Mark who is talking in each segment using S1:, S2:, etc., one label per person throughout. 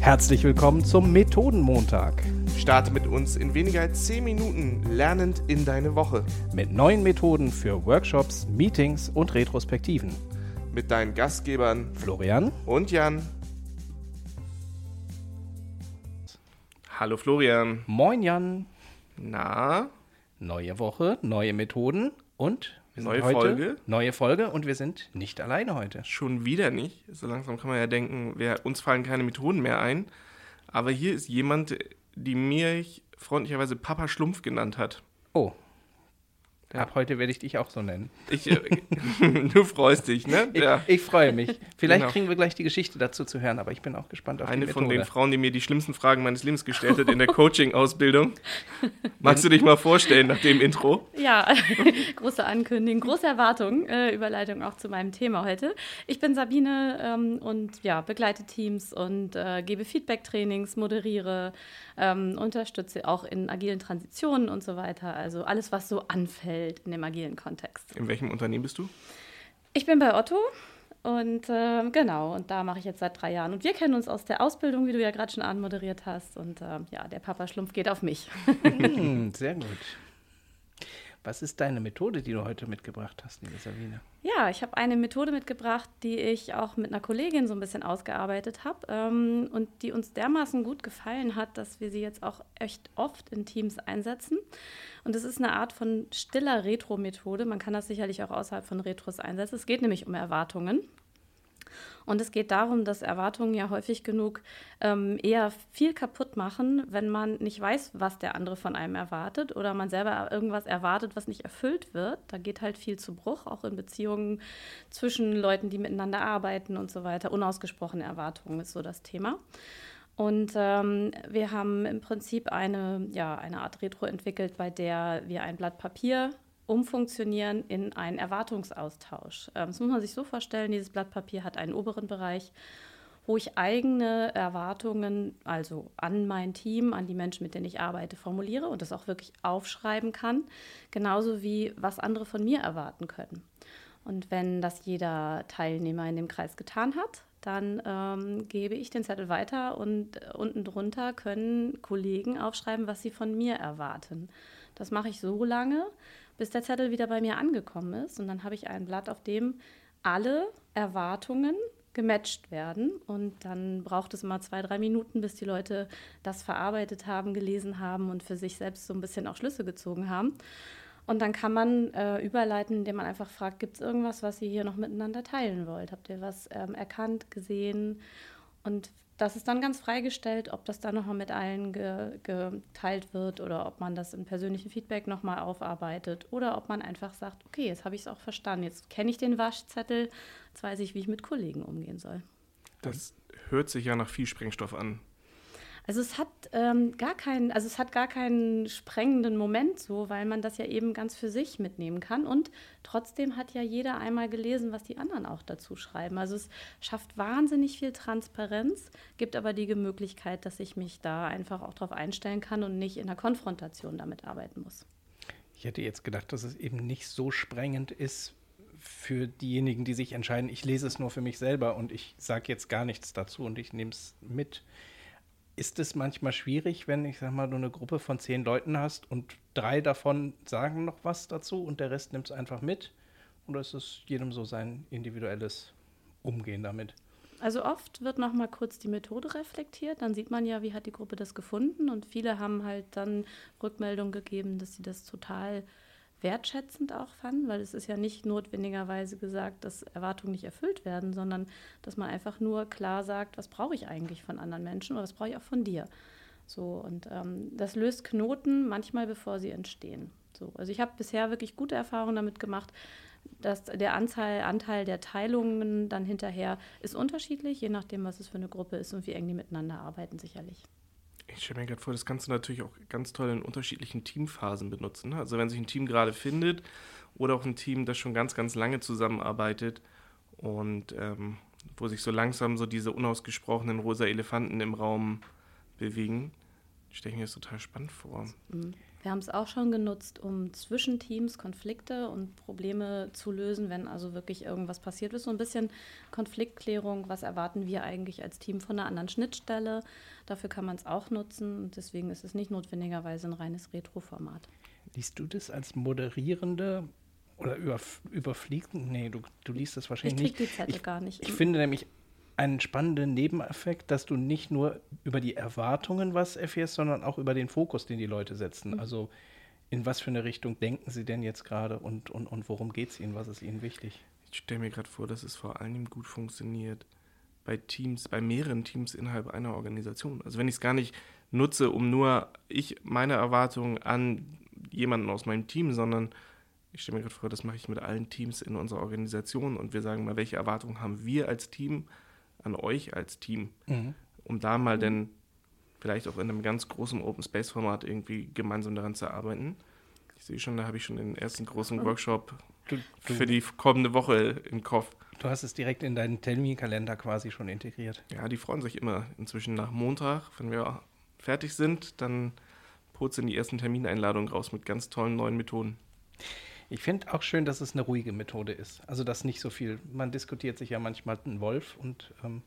S1: Herzlich willkommen zum Methodenmontag.
S2: Starte mit uns in weniger als 10 Minuten lernend in deine Woche.
S1: Mit neuen Methoden für Workshops, Meetings und Retrospektiven.
S2: Mit deinen Gastgebern
S1: Florian
S2: und Jan. Hallo Florian.
S1: Moin Jan.
S2: Na?
S1: Neue Woche, neue Methoden und
S2: neue heute, Folge.
S1: Neue Folge und wir sind nicht alleine heute.
S2: Schon wieder nicht. So langsam kann man ja denken, wir, uns fallen keine Methoden mehr ein. Aber hier ist jemand, die mich freundlicherweise Papa Schlumpf genannt hat.
S1: Oh, ja. Ab heute werde ich dich auch so nennen.
S2: Ich, äh, du freust dich, ne?
S1: Ich, ja. ich freue mich. Vielleicht genau. kriegen wir gleich die Geschichte dazu zu hören, aber ich bin auch gespannt auf
S2: Eine
S1: die
S2: von den Frauen, die mir die schlimmsten Fragen meines Lebens gestellt hat in der Coaching-Ausbildung. Magst du dich mal vorstellen nach dem Intro?
S3: Ja, große Ankündigung, große Erwartung, äh, Überleitung auch zu meinem Thema heute. Ich bin Sabine ähm, und ja, begleite Teams und äh, gebe Feedback-Trainings, moderiere, ähm, unterstütze auch in agilen Transitionen und so weiter. Also alles, was so anfällt in dem agilen Kontext.
S2: In welchem Unternehmen bist du?
S3: Ich bin bei Otto. Und äh, genau, und da mache ich jetzt seit drei Jahren. Und wir kennen uns aus der Ausbildung, wie du ja gerade schon anmoderiert hast. Und äh, ja, der Papa Schlumpf geht auf mich.
S1: mm, sehr gut. Was ist deine Methode, die du heute mitgebracht hast, liebe Sabine?
S3: Ja, ich habe eine Methode mitgebracht, die ich auch mit einer Kollegin so ein bisschen ausgearbeitet habe ähm, und die uns dermaßen gut gefallen hat, dass wir sie jetzt auch echt oft in Teams einsetzen. Und es ist eine Art von stiller Retro-Methode. Man kann das sicherlich auch außerhalb von Retros einsetzen. Es geht nämlich um Erwartungen. Und es geht darum, dass Erwartungen ja häufig genug ähm, eher viel kaputt machen, wenn man nicht weiß, was der andere von einem erwartet oder man selber irgendwas erwartet, was nicht erfüllt wird. Da geht halt viel zu Bruch, auch in Beziehungen zwischen Leuten, die miteinander arbeiten und so weiter. Unausgesprochene Erwartungen ist so das Thema. Und ähm, wir haben im Prinzip eine, ja, eine Art Retro entwickelt, bei der wir ein Blatt Papier umfunktionieren in einen Erwartungsaustausch. Ähm, das muss man sich so vorstellen, dieses Blatt Papier hat einen oberen Bereich, wo ich eigene Erwartungen, also an mein Team, an die Menschen, mit denen ich arbeite, formuliere und das auch wirklich aufschreiben kann, genauso wie was andere von mir erwarten können. Und wenn das jeder Teilnehmer in dem Kreis getan hat, dann ähm, gebe ich den Zettel weiter und äh, unten drunter können Kollegen aufschreiben, was sie von mir erwarten. Das mache ich so lange, bis der Zettel wieder bei mir angekommen ist. Und dann habe ich ein Blatt, auf dem alle Erwartungen gematcht werden. Und dann braucht es immer zwei, drei Minuten, bis die Leute das verarbeitet haben, gelesen haben und für sich selbst so ein bisschen auch Schlüsse gezogen haben. Und dann kann man äh, überleiten, indem man einfach fragt, gibt es irgendwas, was ihr hier noch miteinander teilen wollt? Habt ihr was ähm, erkannt, gesehen? Und das ist dann ganz freigestellt, ob das dann nochmal mit allen ge geteilt wird oder ob man das im persönlichen Feedback nochmal aufarbeitet oder ob man einfach sagt, okay, jetzt habe ich es auch verstanden, jetzt kenne ich den Waschzettel, jetzt weiß ich, wie ich mit Kollegen umgehen soll.
S2: Das hört sich ja nach viel Sprengstoff an.
S3: Also es hat ähm, gar keinen, also es hat gar keinen sprengenden Moment so, weil man das ja eben ganz für sich mitnehmen kann. Und trotzdem hat ja jeder einmal gelesen, was die anderen auch dazu schreiben. Also es schafft wahnsinnig viel Transparenz, gibt aber die Möglichkeit, dass ich mich da einfach auch darauf einstellen kann und nicht in der Konfrontation damit arbeiten muss.
S1: Ich hätte jetzt gedacht, dass es eben nicht so sprengend ist für diejenigen, die sich entscheiden, ich lese es nur für mich selber und ich sage jetzt gar nichts dazu und ich nehme es mit. Ist es manchmal schwierig, wenn ich sag mal, du eine Gruppe von zehn Leuten hast und drei davon sagen noch was dazu und der Rest nimmt es einfach mit? Oder ist es jedem so sein individuelles Umgehen damit?
S3: Also oft wird noch mal kurz die Methode reflektiert, dann sieht man ja, wie hat die Gruppe das gefunden und viele haben halt dann Rückmeldung gegeben, dass sie das total wertschätzend auch fanden, weil es ist ja nicht notwendigerweise gesagt, dass Erwartungen nicht erfüllt werden, sondern dass man einfach nur klar sagt, was brauche ich eigentlich von anderen Menschen oder was brauche ich auch von dir. So, und ähm, das löst Knoten manchmal, bevor sie entstehen. So, also ich habe bisher wirklich gute Erfahrungen damit gemacht, dass der Anteil, Anteil der Teilungen dann hinterher ist unterschiedlich, je nachdem, was es für eine Gruppe ist und wie eng die miteinander arbeiten, sicherlich.
S2: Ich stelle mir gerade vor, das kannst du natürlich auch ganz toll in unterschiedlichen Teamphasen benutzen. Ne? Also wenn sich ein Team gerade findet oder auch ein Team, das schon ganz, ganz lange zusammenarbeitet und ähm, wo sich so langsam so diese unausgesprochenen rosa Elefanten im Raum bewegen, stelle ich mir das total spannend vor.
S3: Mhm. Wir haben es auch schon genutzt, um zwischen Teams Konflikte und Probleme zu lösen, wenn also wirklich irgendwas passiert ist. So ein bisschen Konfliktklärung, was erwarten wir eigentlich als Team von einer anderen Schnittstelle. Dafür kann man es auch nutzen und deswegen ist es nicht notwendigerweise ein reines Retro-Format.
S1: Liest du das als Moderierende oder über, überfliegen? Nee, du, du liest das wahrscheinlich
S3: ich nicht. Die Zettel
S1: ich,
S3: gar nicht.
S1: Ich finde nämlich einen spannenden Nebeneffekt, dass du nicht nur über die Erwartungen was erfährst, sondern auch über den Fokus, den die Leute setzen. Mhm. Also in was für eine Richtung denken sie denn jetzt gerade und, und, und worum geht es ihnen, was ist ihnen wichtig?
S2: Ich stelle mir gerade vor, dass es vor allem gut funktioniert bei Teams, bei mehreren Teams innerhalb einer Organisation. Also wenn ich es gar nicht nutze, um nur ich meine Erwartungen an jemanden aus meinem Team, sondern ich stelle mir gerade vor, das mache ich mit allen Teams in unserer Organisation und wir sagen mal, welche Erwartungen haben wir als Team an euch als Team, mhm. um da mal mhm. dann vielleicht auch in einem ganz großen Open Space Format irgendwie gemeinsam daran zu arbeiten. Ich sehe schon, da habe ich schon den ersten großen Workshop du, du, für die kommende Woche im Kopf.
S1: Du hast es direkt in deinen Terminkalender quasi schon integriert.
S2: Ja, die freuen sich immer inzwischen nach Montag, wenn wir fertig sind, dann purzeln die ersten Termineinladungen raus mit ganz tollen neuen Methoden.
S1: Ich finde auch schön, dass es eine ruhige Methode ist. Also, dass nicht so viel, man diskutiert sich ja manchmal einen Wolf und ähm,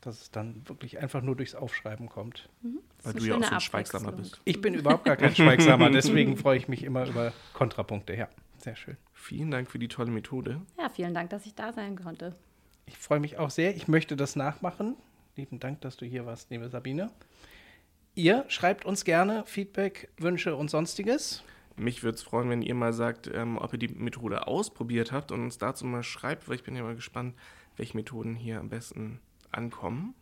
S1: dass es dann wirklich einfach nur durchs Aufschreiben kommt.
S2: Mhm. Weil du ja auch so ein Schweigsamer bist.
S1: Ich bin überhaupt gar kein Schweigsamer, deswegen freue ich mich immer über Kontrapunkte. Ja, sehr schön.
S2: Vielen Dank für die tolle Methode.
S3: Ja, vielen Dank, dass ich da sein konnte.
S1: Ich freue mich auch sehr. Ich möchte das nachmachen. Lieben Dank, dass du hier warst, liebe Sabine. Ihr schreibt uns gerne Feedback, Wünsche und sonstiges.
S2: Mich würde es freuen, wenn ihr mal sagt, ähm, ob ihr die Methode ausprobiert habt und uns dazu mal schreibt, weil ich bin ja mal gespannt, welche Methoden hier am besten ankommen.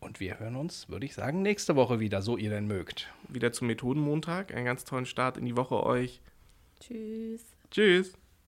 S1: Und wir hören uns, würde ich sagen, nächste Woche wieder, so ihr denn mögt.
S2: Wieder zum Methodenmontag. Einen ganz tollen Start in die Woche euch.
S3: Tschüss.
S2: Tschüss.